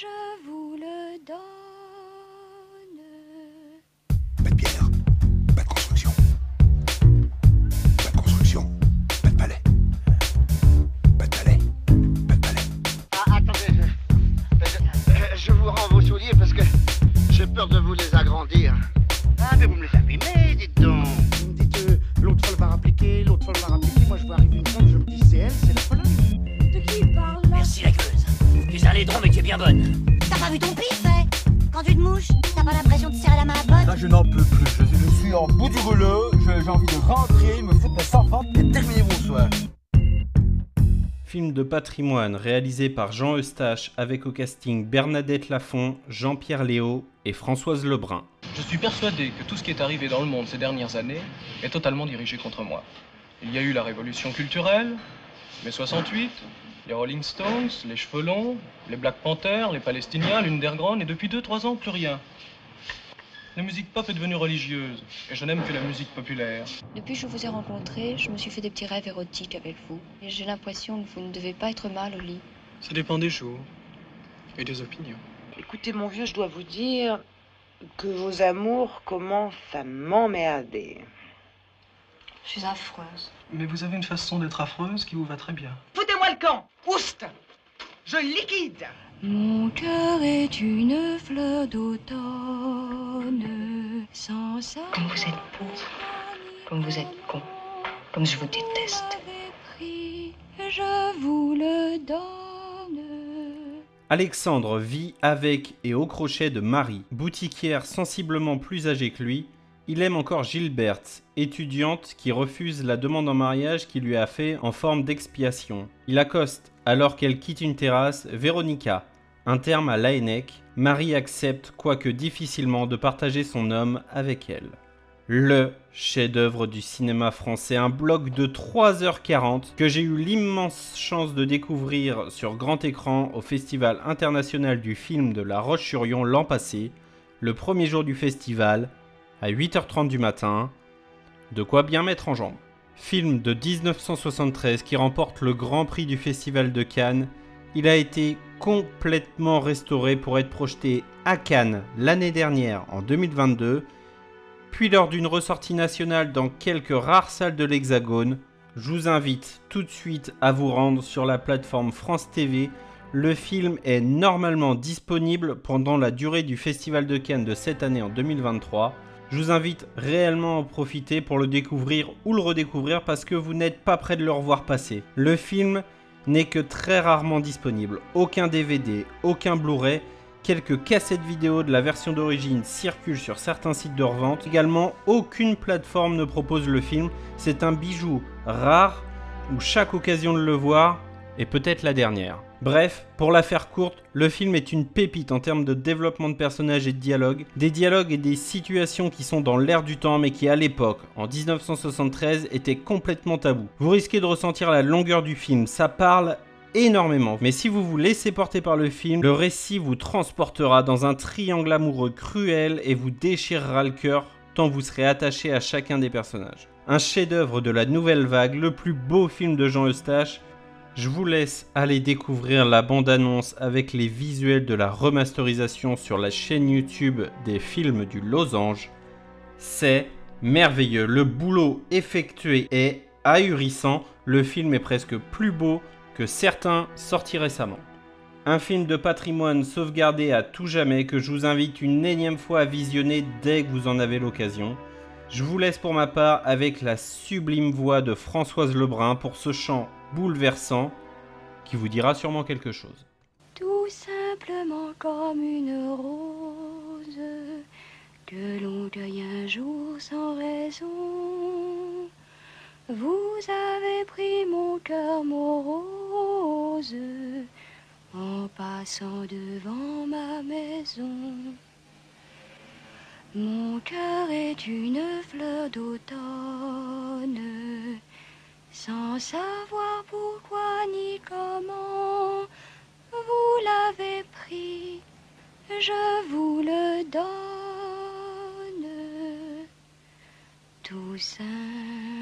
je vous le donne. Pas de pierre, pas de construction. Pas de construction, pas de palais. Pas de palais, pas de palais. Ah, attendez, je, je- je vous rends vos souliers parce que j'ai peur de vous les agrandir. Ah, mais vous me les abîmez, dites donc. Laidron mais tu es bien bonne. T'as pas vu ton pif, hein Quand tu te mouches, t'as pas l'impression de serrer la main à pote Là, je n'en peux plus. Je, je suis en bout du rouleau. Je- J'ai envie de rentrer, me foutre mes sans et terminer mon soir. Film de patrimoine réalisé par Jean Eustache avec au casting Bernadette Lafont, Jean-Pierre Léo et Françoise Lebrun. Je suis persuadé que tout ce qui est arrivé dans le monde ces dernières années est totalement dirigé contre moi. Il y a eu la révolution culturelle, mai 68, les Rolling Stones, les cheveux longs, les Black Panthers, les Palestiniens, l'Underground, et depuis 2-3 ans, plus rien. La musique pop est devenue religieuse, et je n'aime que la musique populaire. Depuis que je vous ai rencontré, je me suis fait des petits rêves érotiques avec vous. Et j'ai l'impression que vous ne devez pas être mal au lit. Ça dépend des jours et des opinions. Écoutez, mon vieux, je dois vous dire que vos amours commencent à m'emmerder. Je suis affreuse. Mais vous avez une façon d'être affreuse qui vous va très bien. Foutez-moi le camp Oust Je liquide Mon cœur est une fleur d'automne, sans ça. Comme vous êtes pauvre, comme vous êtes con, comme je vous déteste. Je vous le donne. Alexandre vit avec et au crochet de Marie, boutiquière sensiblement plus âgée que lui. Il aime encore Gilberte, étudiante qui refuse la demande en mariage qu'il lui a fait en forme d'expiation. Il accoste, alors qu'elle quitte une terrasse, Véronica. Un terme à Laennec, Marie accepte, quoique difficilement, de partager son homme avec elle. Le chef-d'œuvre du cinéma français, un bloc de 3h40 que j'ai eu l'immense chance de découvrir sur grand écran au Festival international du film de La Roche-sur-Yon l'an passé, le premier jour du festival, à 8h30 du matin. De quoi bien mettre en jambe. Film de 1973 qui remporte le Grand Prix du Festival de Cannes, il a été complètement restauré pour être projeté à Cannes l'année dernière en 2022 puis lors d'une ressortie nationale dans quelques rares salles de l'Hexagone, je vous invite tout de suite à vous rendre sur la plateforme France TV. Le film est normalement disponible pendant la durée du Festival de Cannes de cette année en 2023. Je vous invite réellement à en profiter pour le découvrir ou le redécouvrir parce que vous n'êtes pas prêt de le revoir passer. Le film n'est que très rarement disponible. Aucun DVD, aucun Blu-ray, Quelques cassettes vidéo de la version d'origine circulent sur certains sites de revente. Également, aucune plateforme ne propose le film. C'est un bijou rare où chaque occasion de le voir est peut-être la dernière. Bref, pour la faire courte, le film est une pépite en termes de développement de personnages et de dialogue. Des dialogues et des situations qui sont dans l'air du temps mais qui à l'époque, en 1973, étaient complètement tabous. Vous risquez de ressentir la longueur du film, ça parle énormément. Mais si vous vous laissez porter par le film, le récit vous transportera dans un triangle amoureux cruel et vous déchirera le cœur tant vous serez attaché à chacun des personnages. Un chef-d'œuvre de la nouvelle vague, le plus beau film de Jean Eustache. Je vous laisse aller découvrir la bande-annonce avec les visuels de la remasterisation sur la chaîne YouTube des films du Losange. C'est merveilleux. Le boulot effectué est ahurissant. Le film est presque plus beau que certains sortis récemment. Un film de patrimoine sauvegardé à tout jamais que je vous invite une énième fois à visionner dès que vous en avez l'occasion. Je vous laisse pour ma part avec la sublime voix de Françoise Lebrun pour ce chant bouleversant qui vous dira sûrement quelque chose. Tout simplement comme une rose que l'on cueille un jour sans raison. Vous avez pris mon cœur morose en passant devant ma maison. Mon cœur est une fleur d'automne, savoir pourquoi ni comment. Vous l'avez pris, je vous le donne, tout simplement.